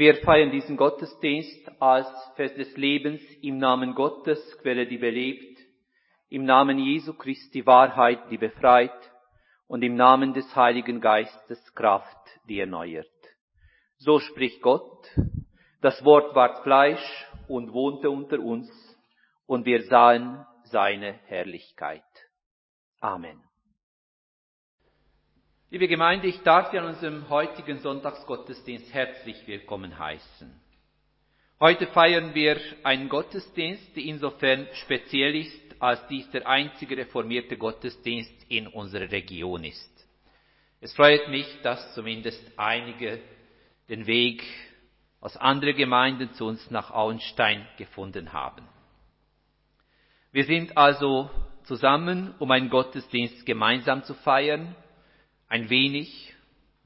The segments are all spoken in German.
Wir feiern diesen Gottesdienst als Fest des Lebens im Namen Gottes, Quelle, die belebt, im Namen Jesu Christi Wahrheit, die befreit und im Namen des Heiligen Geistes Kraft, die erneuert. So spricht Gott, das Wort ward Fleisch und wohnte unter uns und wir sahen seine Herrlichkeit. Amen. Liebe Gemeinde, ich darf Sie an unserem heutigen Sonntagsgottesdienst herzlich willkommen heißen. Heute feiern wir einen Gottesdienst, der insofern speziell ist, als dies der einzige reformierte Gottesdienst in unserer Region ist. Es freut mich, dass zumindest einige den Weg aus anderen Gemeinden zu uns nach Auenstein gefunden haben. Wir sind also zusammen, um einen Gottesdienst gemeinsam zu feiern, ein wenig,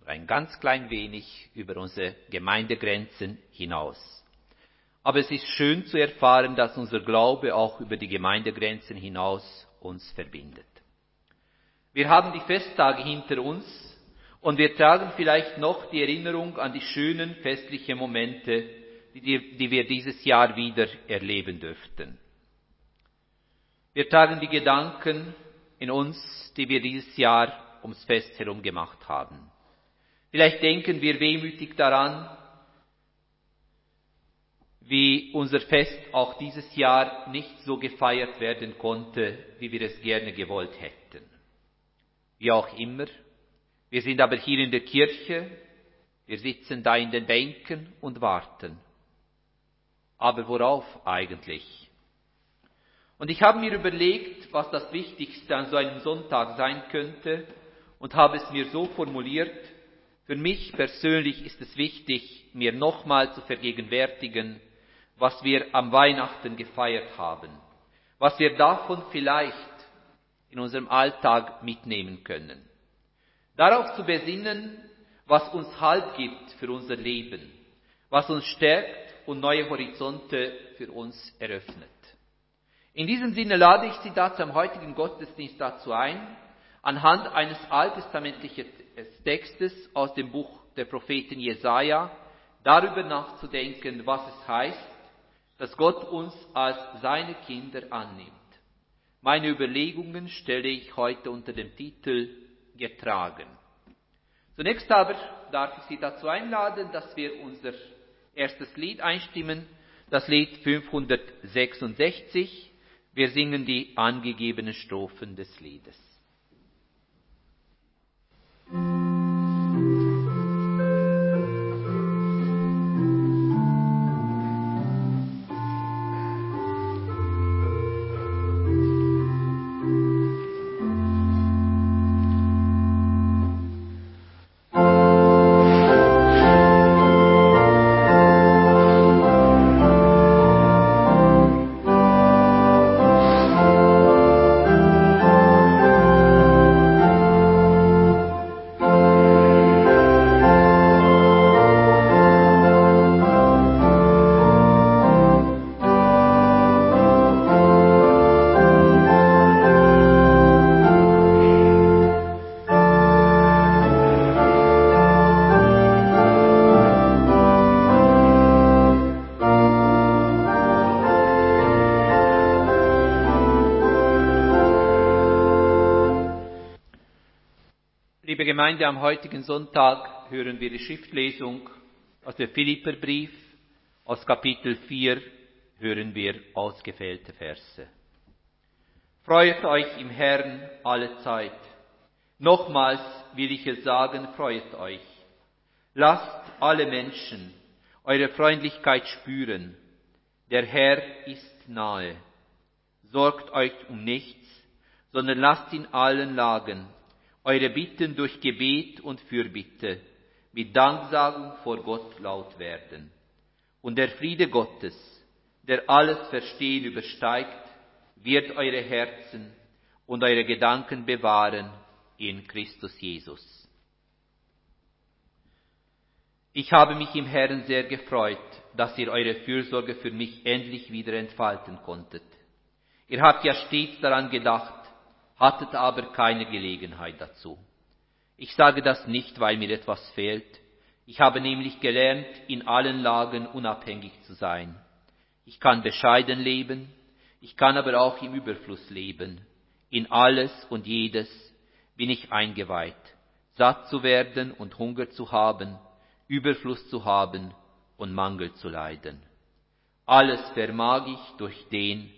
ein ganz klein wenig über unsere Gemeindegrenzen hinaus. Aber es ist schön zu erfahren, dass unser Glaube auch über die Gemeindegrenzen hinaus uns verbindet. Wir haben die Festtage hinter uns und wir tragen vielleicht noch die Erinnerung an die schönen festlichen Momente, die, wir dieses Jahr wieder erleben dürften. Wir tragen die Gedanken in uns, die wir dieses Jahr ums Fest herum gemacht haben. Vielleicht denken wir wehmütig daran, wie unser Fest auch dieses Jahr nicht so gefeiert werden konnte, wie wir es gerne gewollt hätten. Wie auch immer, wir sind aber hier in der Kirche, wir sitzen da in den Bänken und warten. Aber worauf eigentlich? Und ich habe mir überlegt, was das Wichtigste an so einem Sonntag sein könnte und habe es mir so formuliert, für mich persönlich ist es wichtig, mir nochmal zu vergegenwärtigen, was wir am Weihnachten gefeiert haben, was wir davon vielleicht in unserem Alltag mitnehmen können. Darauf zu besinnen, was uns Halt gibt für unser Leben, was uns stärkt und neue Horizonte für uns eröffnet. In diesem Sinne lade ich Sie dazu am heutigen Gottesdienst dazu ein, anhand eines alttestamentlichen Textes aus dem Buch der Propheten Jesaja darüber nachzudenken, was es heißt, dass Gott uns als seine Kinder annimmt. Meine Überlegungen stelle ich heute unter dem Titel Getragen. Zunächst aber darf ich Sie dazu einladen, dass wir unser erstes Lied einstimmen, das Lied 566. Wir singen die angegebenen Strophen des Liedes. Gemeinde, am heutigen Sonntag hören wir die Schriftlesung aus dem Philipperbrief. Aus Kapitel 4 hören wir ausgefehlte Verse. Freut euch im Herrn alle Zeit. Nochmals will ich es sagen, freut euch. Lasst alle Menschen eure Freundlichkeit spüren. Der Herr ist nahe. Sorgt euch um nichts, sondern lasst in allen Lagen eure Bitten durch Gebet und Fürbitte mit Danksagung vor Gott laut werden. Und der Friede Gottes, der alles Verstehen übersteigt, wird eure Herzen und eure Gedanken bewahren in Christus Jesus. Ich habe mich im Herrn sehr gefreut, dass ihr eure Fürsorge für mich endlich wieder entfalten konntet. Ihr habt ja stets daran gedacht, hattet aber keine Gelegenheit dazu. Ich sage das nicht, weil mir etwas fehlt. Ich habe nämlich gelernt, in allen Lagen unabhängig zu sein. Ich kann bescheiden leben, ich kann aber auch im Überfluss leben. In alles und jedes bin ich eingeweiht, satt zu werden und Hunger zu haben, Überfluss zu haben und Mangel zu leiden. Alles vermag ich durch den,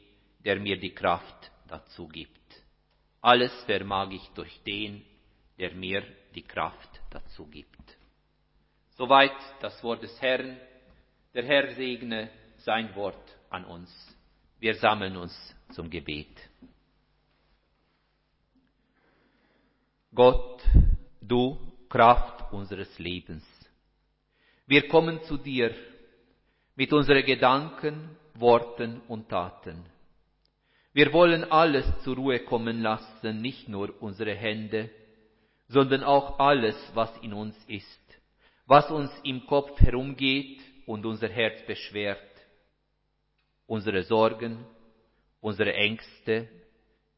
der mir die Kraft dazu gibt. Alles vermag ich durch den, der mir die Kraft dazu gibt. Soweit das Wort des Herrn. Der Herr segne sein Wort an uns. Wir sammeln uns zum Gebet. Gott, du Kraft unseres Lebens. Wir kommen zu dir mit unseren Gedanken, Worten und Taten. Wir wollen alles zur Ruhe kommen lassen, nicht nur unsere Hände, sondern auch alles, was in uns ist, was uns im Kopf herumgeht und unser Herz beschwert, unsere Sorgen, unsere Ängste,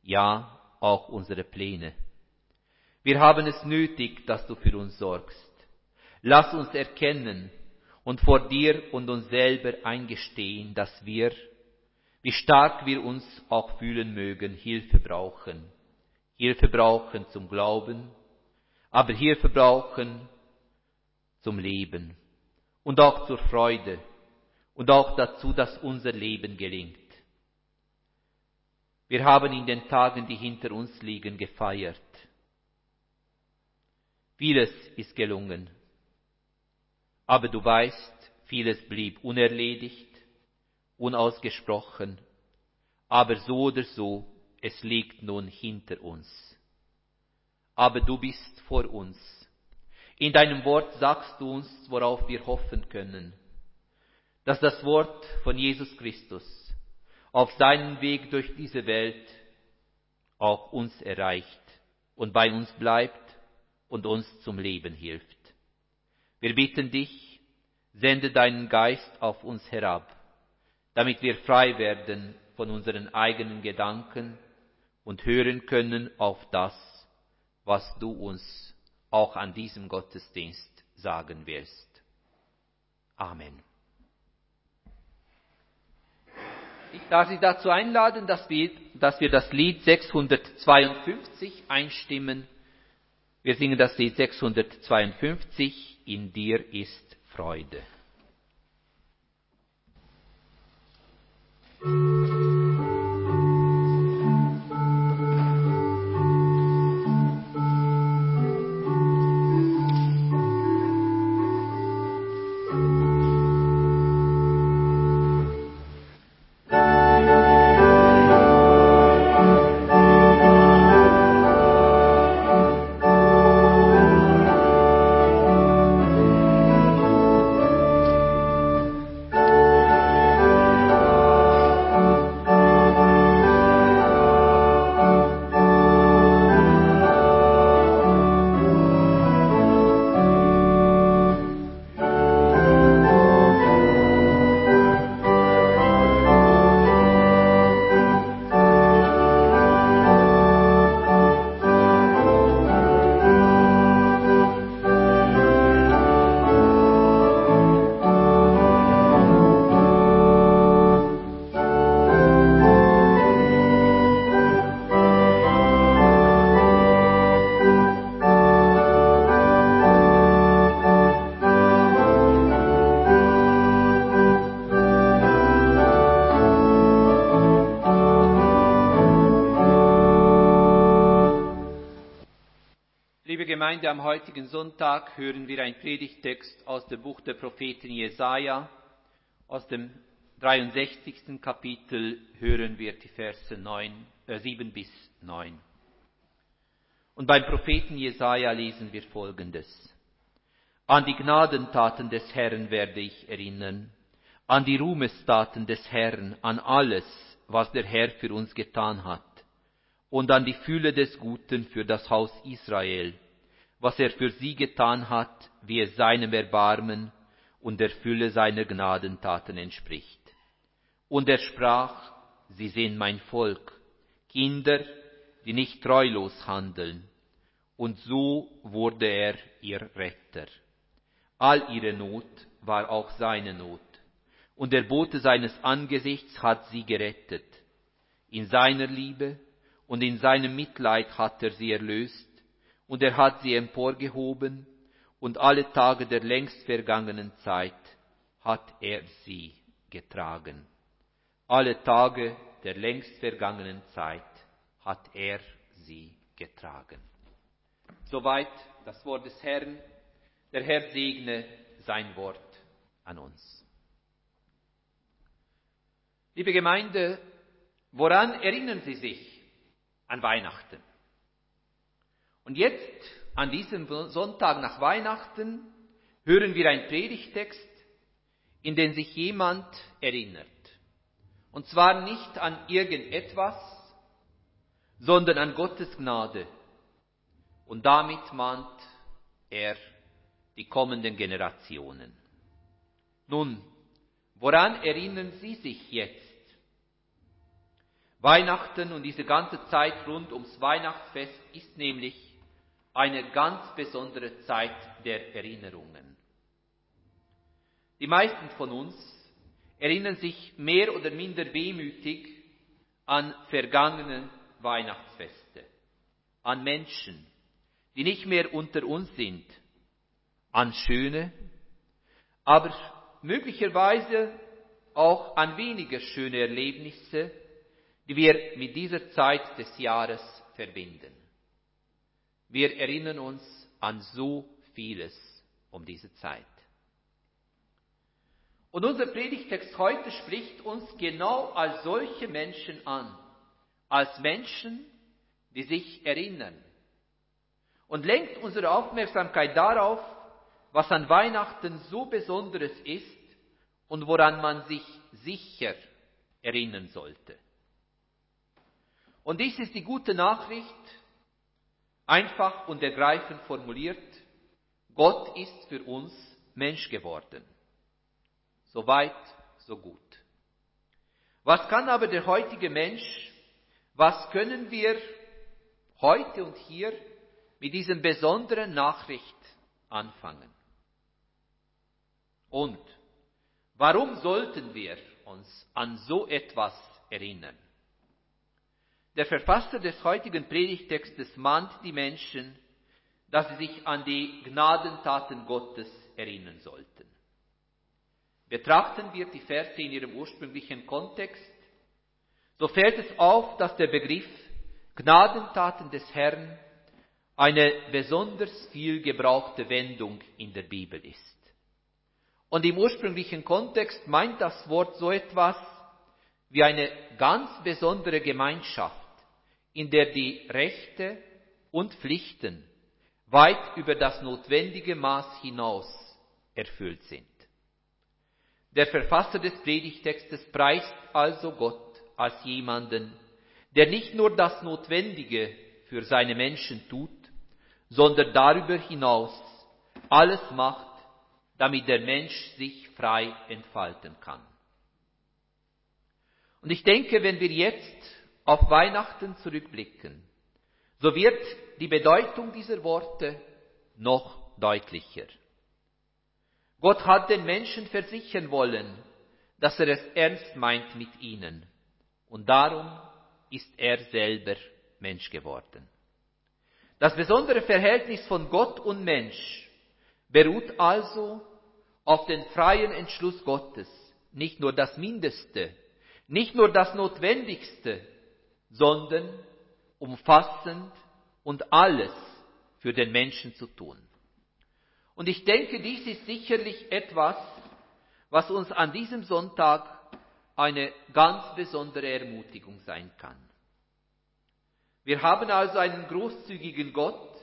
ja auch unsere Pläne. Wir haben es nötig, dass du für uns sorgst. Lass uns erkennen und vor dir und uns selber eingestehen, dass wir, wie stark wir uns auch fühlen mögen, Hilfe brauchen. Hilfe brauchen zum Glauben, aber Hilfe brauchen zum Leben und auch zur Freude und auch dazu, dass unser Leben gelingt. Wir haben in den Tagen, die hinter uns liegen, gefeiert. Vieles ist gelungen. Aber du weißt, vieles blieb unerledigt, unausgesprochen. Aber so oder so, es liegt nun hinter uns. Aber du bist vor uns. In deinem Wort sagst du uns, worauf wir hoffen können dass das Wort von Jesus Christus auf seinem Weg durch diese Welt auch uns erreicht und bei uns bleibt und uns zum Leben hilft. Wir bitten dich, sende deinen Geist auf uns herab, damit wir frei werden von unseren eigenen Gedanken und hören können auf das, was du uns auch an diesem Gottesdienst sagen wirst. Amen. Ich darf Sie dazu einladen, dass wir, dass wir das Lied 652 einstimmen. Wir singen das Lied 652, In dir ist Freude. Thank you. Gemeinde, am heutigen Sonntag hören wir einen Predigtext aus dem Buch der Propheten Jesaja. Aus dem 63. Kapitel hören wir die Verse 9, äh 7 bis 9. Und beim Propheten Jesaja lesen wir folgendes. An die Gnadentaten des Herrn werde ich erinnern, an die Ruhmestaten des Herrn, an alles, was der Herr für uns getan hat, und an die Fülle des Guten für das Haus Israel was er für sie getan hat, wie es seinem Erbarmen und der Fülle seiner Gnadentaten entspricht. Und er sprach, sie sind mein Volk, Kinder, die nicht treulos handeln. Und so wurde er ihr Retter. All ihre Not war auch seine Not. Und der Bote seines Angesichts hat sie gerettet. In seiner Liebe und in seinem Mitleid hat er sie erlöst, und er hat sie emporgehoben, und alle Tage der längst vergangenen Zeit hat er sie getragen. Alle Tage der längst vergangenen Zeit hat er sie getragen. Soweit das Wort des Herrn. Der Herr segne sein Wort an uns. Liebe Gemeinde, woran erinnern Sie sich an Weihnachten? Und jetzt, an diesem Sonntag nach Weihnachten, hören wir einen Predigtext, in den sich jemand erinnert. Und zwar nicht an irgendetwas, sondern an Gottes Gnade. Und damit mahnt er die kommenden Generationen. Nun, woran erinnern Sie sich jetzt? Weihnachten und diese ganze Zeit rund ums Weihnachtsfest ist nämlich eine ganz besondere Zeit der Erinnerungen. Die meisten von uns erinnern sich mehr oder minder wehmütig an vergangene Weihnachtsfeste, an Menschen, die nicht mehr unter uns sind, an schöne, aber möglicherweise auch an weniger schöne Erlebnisse, die wir mit dieser Zeit des Jahres verbinden. Wir erinnern uns an so vieles um diese Zeit. Und unser Predigtext heute spricht uns genau als solche Menschen an, als Menschen, die sich erinnern und lenkt unsere Aufmerksamkeit darauf, was an Weihnachten so Besonderes ist und woran man sich sicher erinnern sollte. Und dies ist die gute Nachricht, einfach und ergreifend formuliert, Gott ist für uns Mensch geworden. So weit, so gut. Was kann aber der heutige Mensch, was können wir heute und hier mit diesem besonderen Nachricht anfangen? Und warum sollten wir uns an so etwas erinnern? Der Verfasser des heutigen Predigtextes mahnt die Menschen, dass sie sich an die Gnadentaten Gottes erinnern sollten. Betrachten wir die Verse in ihrem ursprünglichen Kontext, so fällt es auf, dass der Begriff Gnadentaten des Herrn eine besonders viel gebrauchte Wendung in der Bibel ist. Und im ursprünglichen Kontext meint das Wort so etwas wie eine ganz besondere Gemeinschaft, in der die Rechte und Pflichten weit über das notwendige Maß hinaus erfüllt sind. Der Verfasser des Predigtextes preist also Gott als jemanden, der nicht nur das Notwendige für seine Menschen tut, sondern darüber hinaus alles macht, damit der Mensch sich frei entfalten kann. Und ich denke, wenn wir jetzt auf Weihnachten zurückblicken, so wird die Bedeutung dieser Worte noch deutlicher. Gott hat den Menschen versichern wollen, dass er es ernst meint mit ihnen. Und darum ist er selber Mensch geworden. Das besondere Verhältnis von Gott und Mensch beruht also auf den freien Entschluss Gottes, nicht nur das Mindeste, nicht nur das Notwendigste, sondern umfassend und alles für den Menschen zu tun. Und ich denke, dies ist sicherlich etwas, was uns an diesem Sonntag eine ganz besondere Ermutigung sein kann. Wir haben also einen großzügigen Gott,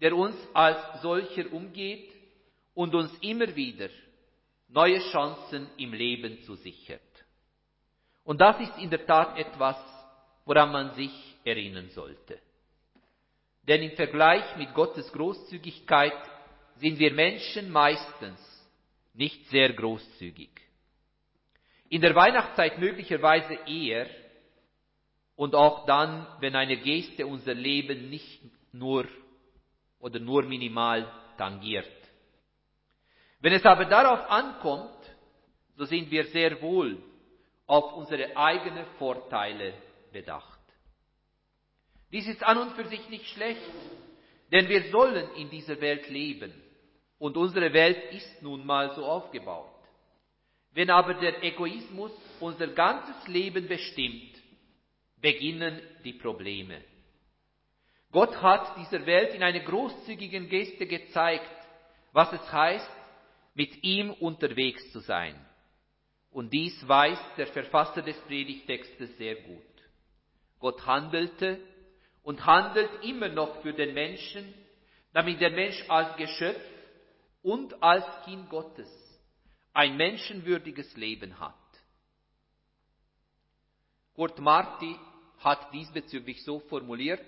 der uns als solcher umgeht und uns immer wieder neue Chancen im Leben zusichert. Und das ist in der Tat etwas, woran man sich erinnern sollte. Denn im Vergleich mit Gottes Großzügigkeit sind wir Menschen meistens nicht sehr großzügig. In der Weihnachtszeit möglicherweise eher und auch dann, wenn eine Geste unser Leben nicht nur oder nur minimal tangiert. Wenn es aber darauf ankommt, so sind wir sehr wohl auf unsere eigenen Vorteile bedacht. Dies ist an und für sich nicht schlecht, denn wir sollen in dieser Welt leben und unsere Welt ist nun mal so aufgebaut. Wenn aber der Egoismus unser ganzes Leben bestimmt, beginnen die Probleme. Gott hat dieser Welt in einer großzügigen Geste gezeigt, was es heißt, mit ihm unterwegs zu sein. Und dies weiß der Verfasser des Predigtextes sehr gut. Gott handelte und handelt immer noch für den Menschen, damit der Mensch als Geschöpf und als Kind Gottes ein menschenwürdiges Leben hat. Kurt Marti hat diesbezüglich so formuliert,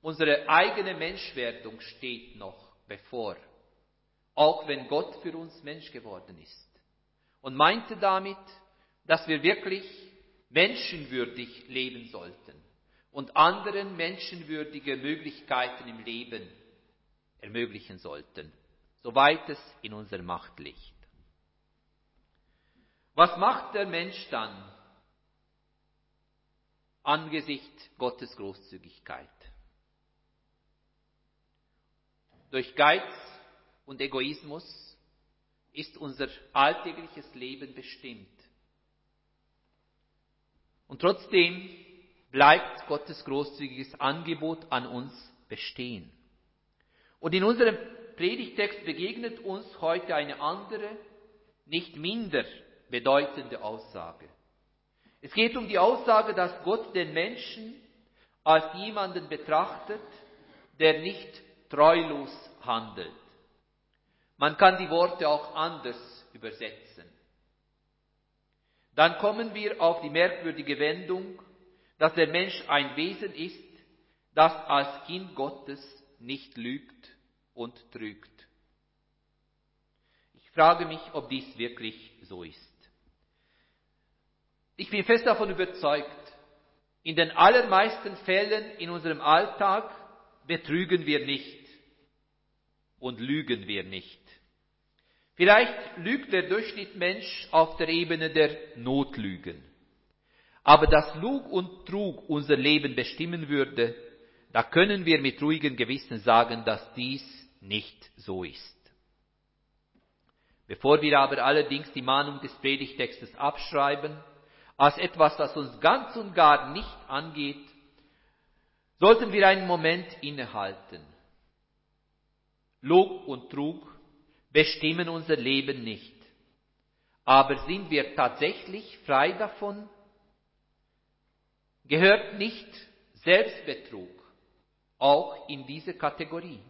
unsere eigene Menschwerdung steht noch bevor, auch wenn Gott für uns Mensch geworden ist. Und meinte damit, dass wir wirklich menschenwürdig leben sollten und anderen menschenwürdige Möglichkeiten im Leben ermöglichen sollten, soweit es in unserer Macht liegt. Was macht der Mensch dann angesichts Gottes Großzügigkeit? Durch Geiz und Egoismus ist unser alltägliches Leben bestimmt. Und trotzdem bleibt Gottes großzügiges Angebot an uns bestehen. Und in unserem Predigtext begegnet uns heute eine andere, nicht minder bedeutende Aussage. Es geht um die Aussage, dass Gott den Menschen als jemanden betrachtet, der nicht treulos handelt. Man kann die Worte auch anders übersetzen. Dann kommen wir auf die merkwürdige Wendung, dass der Mensch ein Wesen ist, das als Kind Gottes nicht lügt und trügt. Ich frage mich, ob dies wirklich so ist. Ich bin fest davon überzeugt, in den allermeisten Fällen in unserem Alltag betrügen wir nicht und lügen wir nicht. Vielleicht lügt der Durchschnittsmensch auf der Ebene der Notlügen. Aber dass Lug und Trug unser Leben bestimmen würde, da können wir mit ruhigem Gewissen sagen, dass dies nicht so ist. Bevor wir aber allerdings die Mahnung des Predigtextes abschreiben, als etwas, das uns ganz und gar nicht angeht, sollten wir einen Moment innehalten. Lug und Trug bestimmen unser Leben nicht. Aber sind wir tatsächlich frei davon? Gehört nicht Selbstbetrug auch in diese Kategorie?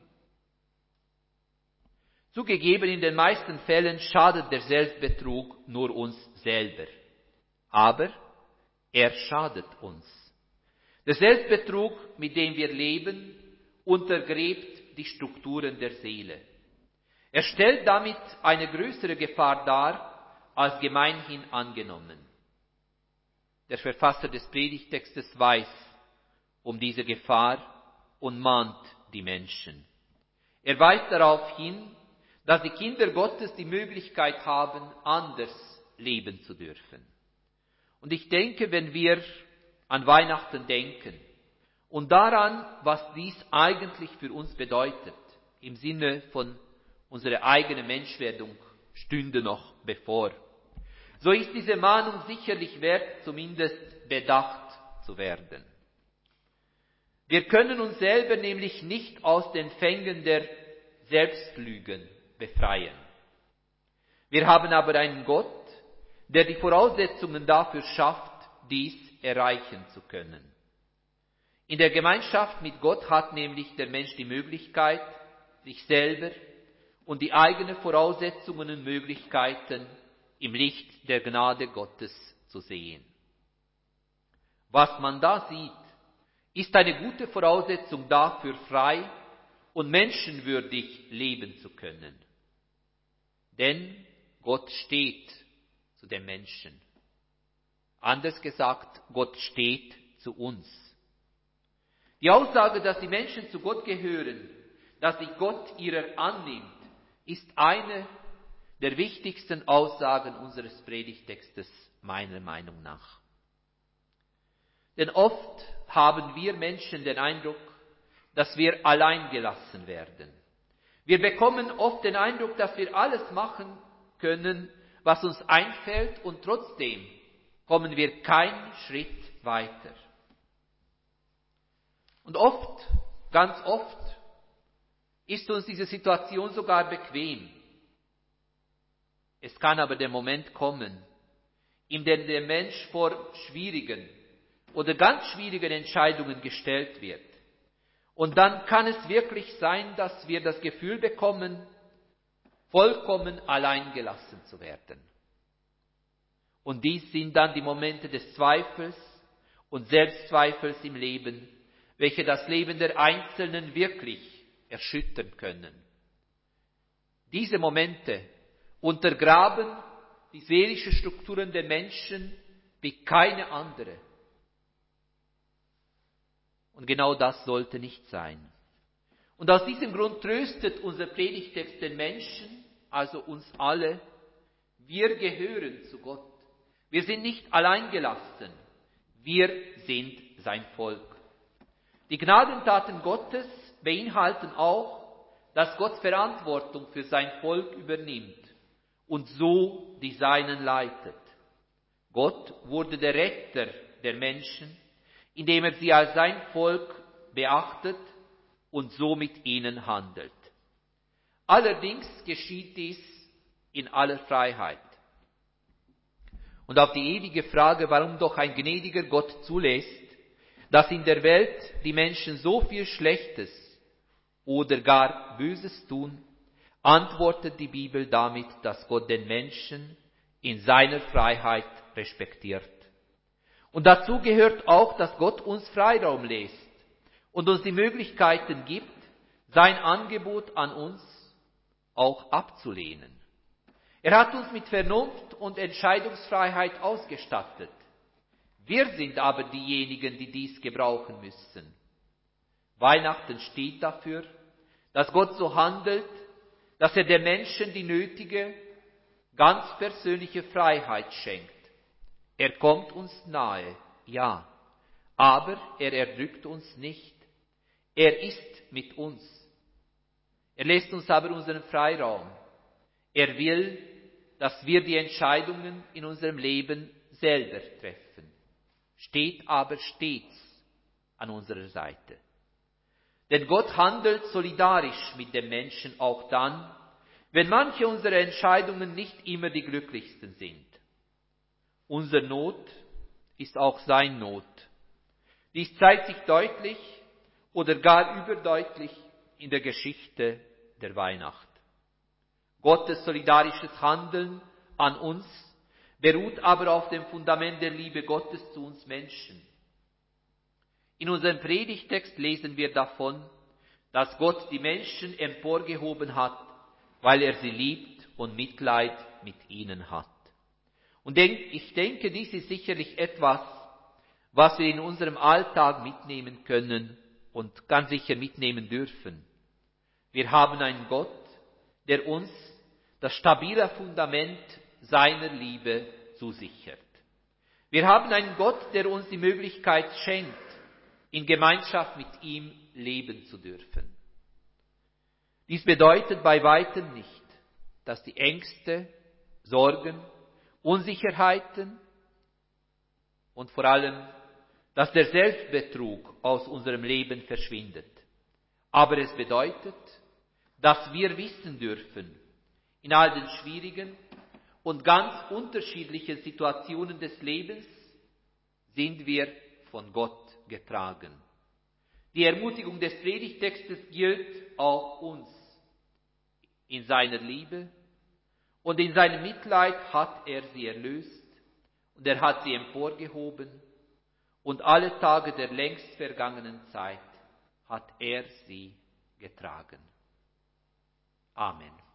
Zugegeben, in den meisten Fällen schadet der Selbstbetrug nur uns selber aber er schadet uns. Der Selbstbetrug, mit dem wir leben, untergräbt die Strukturen der Seele. Er stellt damit eine größere Gefahr dar, als gemeinhin angenommen. Der Verfasser des Predigtextes weiß um diese Gefahr und mahnt die Menschen. Er weist darauf hin, dass die Kinder Gottes die Möglichkeit haben, anders leben zu dürfen. Und ich denke, wenn wir an Weihnachten denken und daran, was dies eigentlich für uns bedeutet, im Sinne von unserer eigenen Menschwerdung stünde noch bevor, so ist diese Mahnung sicherlich wert, zumindest bedacht zu werden. Wir können uns selber nämlich nicht aus den Fängen der Selbstlügen befreien. Wir haben aber einen Gott, der die Voraussetzungen dafür schafft, dies erreichen zu können. In der Gemeinschaft mit Gott hat nämlich der Mensch die Möglichkeit, sich selber und die eigenen Voraussetzungen und Möglichkeiten im Licht der Gnade Gottes zu sehen. Was man da sieht, ist eine gute Voraussetzung dafür, frei und menschenwürdig leben zu können. Denn Gott steht zu den Menschen. Anders gesagt, Gott steht zu uns. Die Aussage, dass die Menschen zu Gott gehören, dass sich Gott ihrer annimmt, ist eine, der wichtigsten Aussagen unseres Predigtextes meiner Meinung nach. Denn oft haben wir Menschen den Eindruck, dass wir allein gelassen werden. Wir bekommen oft den Eindruck, dass wir alles machen können, was uns einfällt und trotzdem kommen wir keinen Schritt weiter. Und oft, ganz oft, ist uns diese Situation sogar bequem. Es kann aber der Moment kommen, in dem der Mensch vor schwierigen oder ganz schwierigen Entscheidungen gestellt wird. Und dann kann es wirklich sein, dass wir das Gefühl bekommen, vollkommen allein gelassen zu werden. Und dies sind dann die Momente des Zweifels und Selbstzweifels im Leben, welche das Leben der Einzelnen wirklich erschüttern können. Diese Momente untergraben die seelischen Strukturen der Menschen wie keine andere. Und genau das sollte nicht sein. Und aus diesem Grund tröstet unser Predigtext den Menschen, also uns alle, wir gehören zu Gott. Wir sind nicht alleingelassen, wir sind sein Volk. Die Gnadentaten Gottes beinhalten auch, dass Gott Verantwortung für sein Volk übernimmt und so die Seinen leitet. Gott wurde der Retter der Menschen, indem er sie als sein Volk beachtet und so mit ihnen handelt. Allerdings geschieht dies in aller Freiheit. Und auf die ewige Frage, warum doch ein gnädiger Gott zulässt, dass in der Welt die Menschen so viel Schlechtes oder gar Böses tun, antwortet die Bibel damit, dass Gott den Menschen in seiner Freiheit respektiert. Und dazu gehört auch, dass Gott uns Freiraum lässt und uns die Möglichkeiten gibt, sein Angebot an uns auch abzulehnen. Er hat uns mit Vernunft und Entscheidungsfreiheit ausgestattet. Wir sind aber diejenigen, die dies gebrauchen müssen. Weihnachten steht dafür, dass Gott so handelt, dass er den Menschen die nötige, ganz persönliche Freiheit schenkt. Er kommt uns nahe, ja, aber er erdrückt uns nicht. Er ist mit uns. Er lässt uns aber unseren Freiraum. Er will, dass wir die Entscheidungen in unserem Leben selber treffen. Steht aber stets an unserer Seite. Denn Gott handelt solidarisch mit dem Menschen auch dann, wenn manche unserer Entscheidungen nicht immer die glücklichsten sind. Unser Not ist auch sein Not. Dies zeigt sich deutlich oder gar überdeutlich in der Geschichte der Weihnacht. Gottes solidarisches Handeln an uns beruht aber auf dem Fundament der Liebe Gottes zu uns Menschen. In unserem Predigtext lesen wir davon, dass Gott die Menschen emporgehoben hat, weil er sie liebt und Mitleid mit ihnen hat. Und ich denke, dies ist sicherlich etwas, was wir in unserem Alltag mitnehmen können und ganz sicher mitnehmen dürfen. Wir haben einen Gott, der uns das stabile Fundament seiner Liebe zusichert. Wir haben einen Gott, der uns die Möglichkeit schenkt, in Gemeinschaft mit ihm leben zu dürfen. Dies bedeutet bei weitem nicht, dass die Ängste, Sorgen, Unsicherheiten und vor allem, dass der Selbstbetrug aus unserem Leben verschwindet. Aber es bedeutet, dass wir wissen dürfen, in all den schwierigen und ganz unterschiedlichen Situationen des Lebens sind wir von Gott getragen. Die Ermutigung des Predigtextes gilt auch uns. In seiner Liebe und in seinem Mitleid hat er sie erlöst und er hat sie emporgehoben und alle Tage der längst vergangenen Zeit hat er sie getragen. Amen.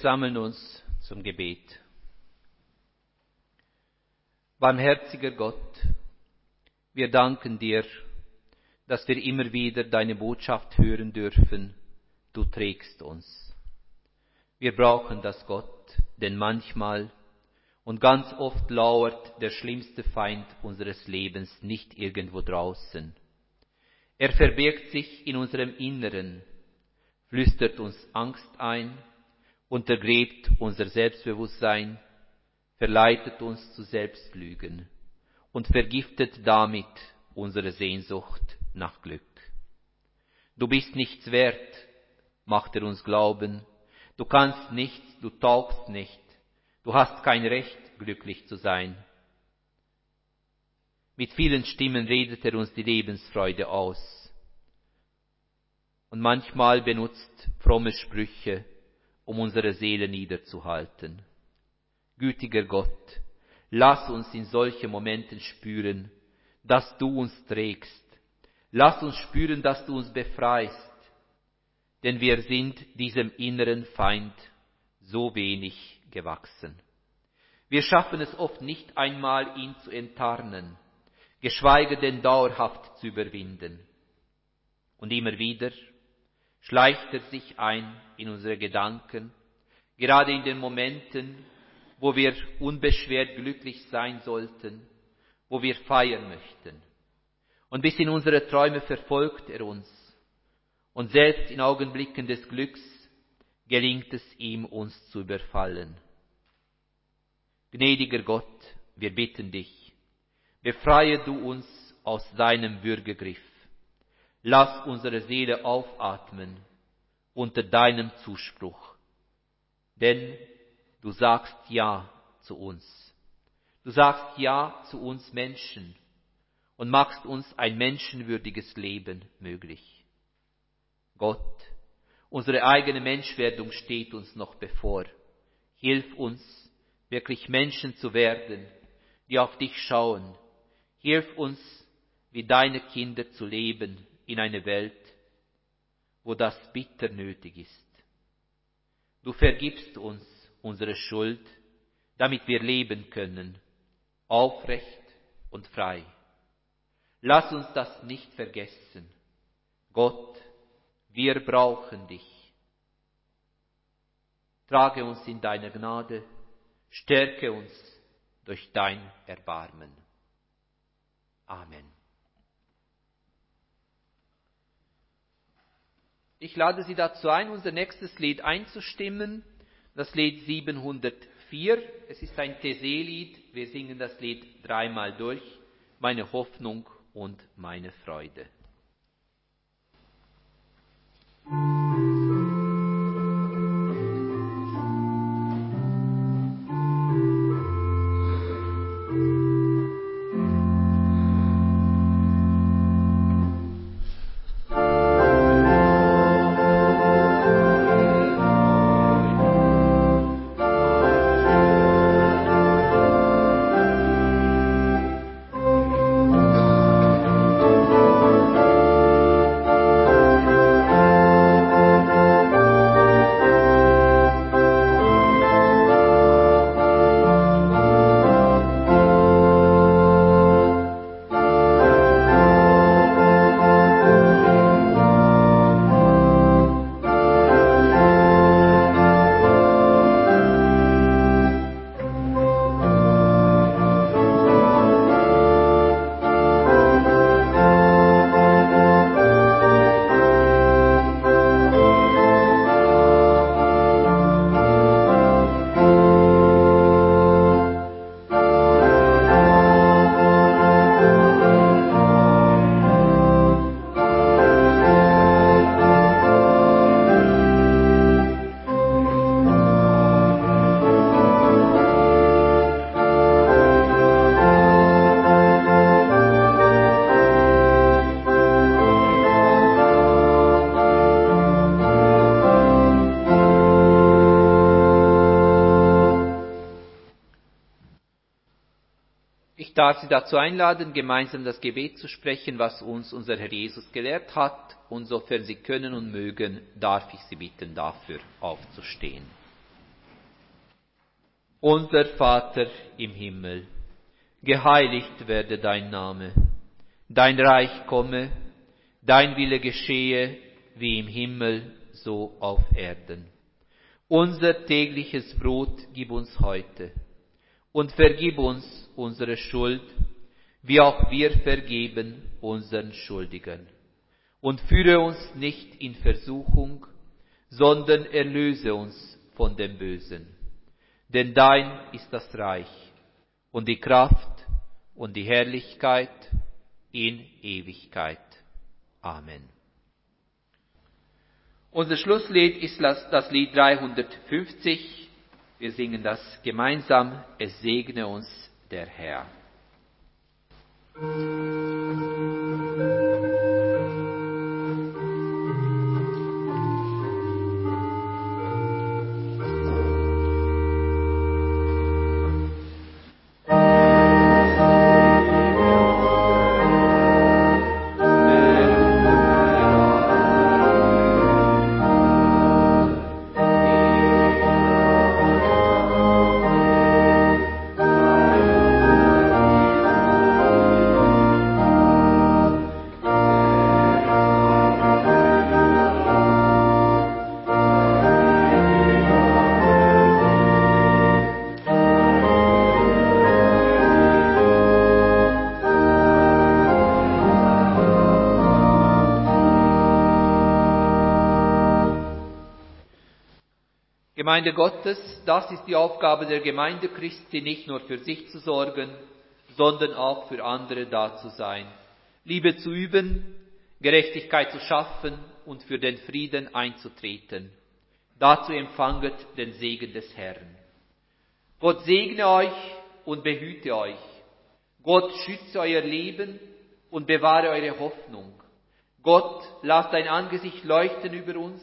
Sammeln uns zum Gebet. Barmherziger Gott, wir danken dir, dass wir immer wieder deine Botschaft hören dürfen. Du trägst uns. Wir brauchen das Gott, denn manchmal und ganz oft lauert der schlimmste Feind unseres Lebens nicht irgendwo draußen. Er verbirgt sich in unserem Inneren, flüstert uns Angst ein, untergräbt unser Selbstbewusstsein, verleitet uns zu Selbstlügen und vergiftet damit unsere Sehnsucht nach Glück. Du bist nichts wert, macht er uns glauben, du kannst nichts, du taugst nicht, du hast kein Recht, glücklich zu sein. Mit vielen Stimmen redet er uns die Lebensfreude aus. Und manchmal benutzt fromme Sprüche, um unsere Seele niederzuhalten. Gütiger Gott, lass uns in solchen Momenten spüren, dass du uns trägst. Lass uns spüren, dass du uns befreist, denn wir sind diesem inneren Feind so wenig gewachsen. Wir schaffen es oft nicht einmal, ihn zu enttarnen, geschweige denn dauerhaft zu überwinden. Und immer wieder schleicht er sich ein in unsere Gedanken, gerade in den Momenten, wo wir unbeschwert glücklich sein sollten, wo wir feiern möchten. Und bis in unsere Träume verfolgt er uns. Und selbst in Augenblicken des Glücks gelingt es ihm, uns zu überfallen. Gnädiger Gott, wir bitten dich, befreie du uns aus deinem Würgegriff. Lass unsere Seele aufatmen unter deinem Zuspruch. Denn du sagst Ja zu uns. Du sagst Ja zu uns Menschen und machst uns ein menschenwürdiges Leben möglich. Gott, unsere eigene Menschwerdung steht uns noch bevor. Hilf uns, wirklich Menschen zu werden, die auf dich schauen. Hilf uns, wie deine Kinder zu leben in einer Welt, wo das bitter nötig ist. Du vergibst uns unsere Schuld, damit wir leben können, aufrecht und frei. Lass uns das nicht vergessen. Gott, wir brauchen dich. Trage uns in deiner Gnade, stärke uns durch dein Erbarmen. Amen. Ich lade Sie dazu ein, unser nächstes Lied einzustimmen, das Lied 704. Es ist ein Theselied. Wir singen das Lied dreimal durch. Meine Hoffnung und meine Freude. Darf Sie dazu einladen, gemeinsam das Gebet zu sprechen, was uns unser Herr Jesus gelehrt hat. Und sofern Sie können und mögen, darf ich Sie bitten, dafür aufzustehen. Unser Vater im Himmel, geheiligt werde dein Name, dein Reich komme, dein Wille geschehe, wie im Himmel, so auf Erden. Unser tägliches Brot gib uns heute und vergib uns unsere Schuld, wie auch wir vergeben unseren Schuldigen. Und führe uns nicht in Versuchung, sondern erlöse uns von dem Bösen. Denn dein ist das Reich und die Kraft und die Herrlichkeit in Ewigkeit. Amen. Unser Schlusslied ist das Lied 350. Wir singen das gemeinsam. Es segne uns der Herr. Gemeinde Gottes, das ist die Aufgabe der Gemeinde Christi, nicht nur für sich zu sorgen, sondern auch für andere da zu sein. Liebe zu üben, Gerechtigkeit zu schaffen und für den Frieden einzutreten. Dazu empfanget den Segen des Herrn. Gott segne euch und behüte euch. Gott schütze euer Leben und bewahre eure Hoffnung. Gott, lasst dein Angesicht leuchten über uns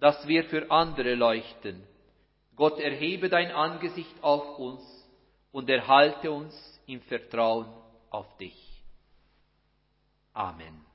dass wir für andere leuchten. Gott erhebe dein Angesicht auf uns und erhalte uns im Vertrauen auf dich. Amen.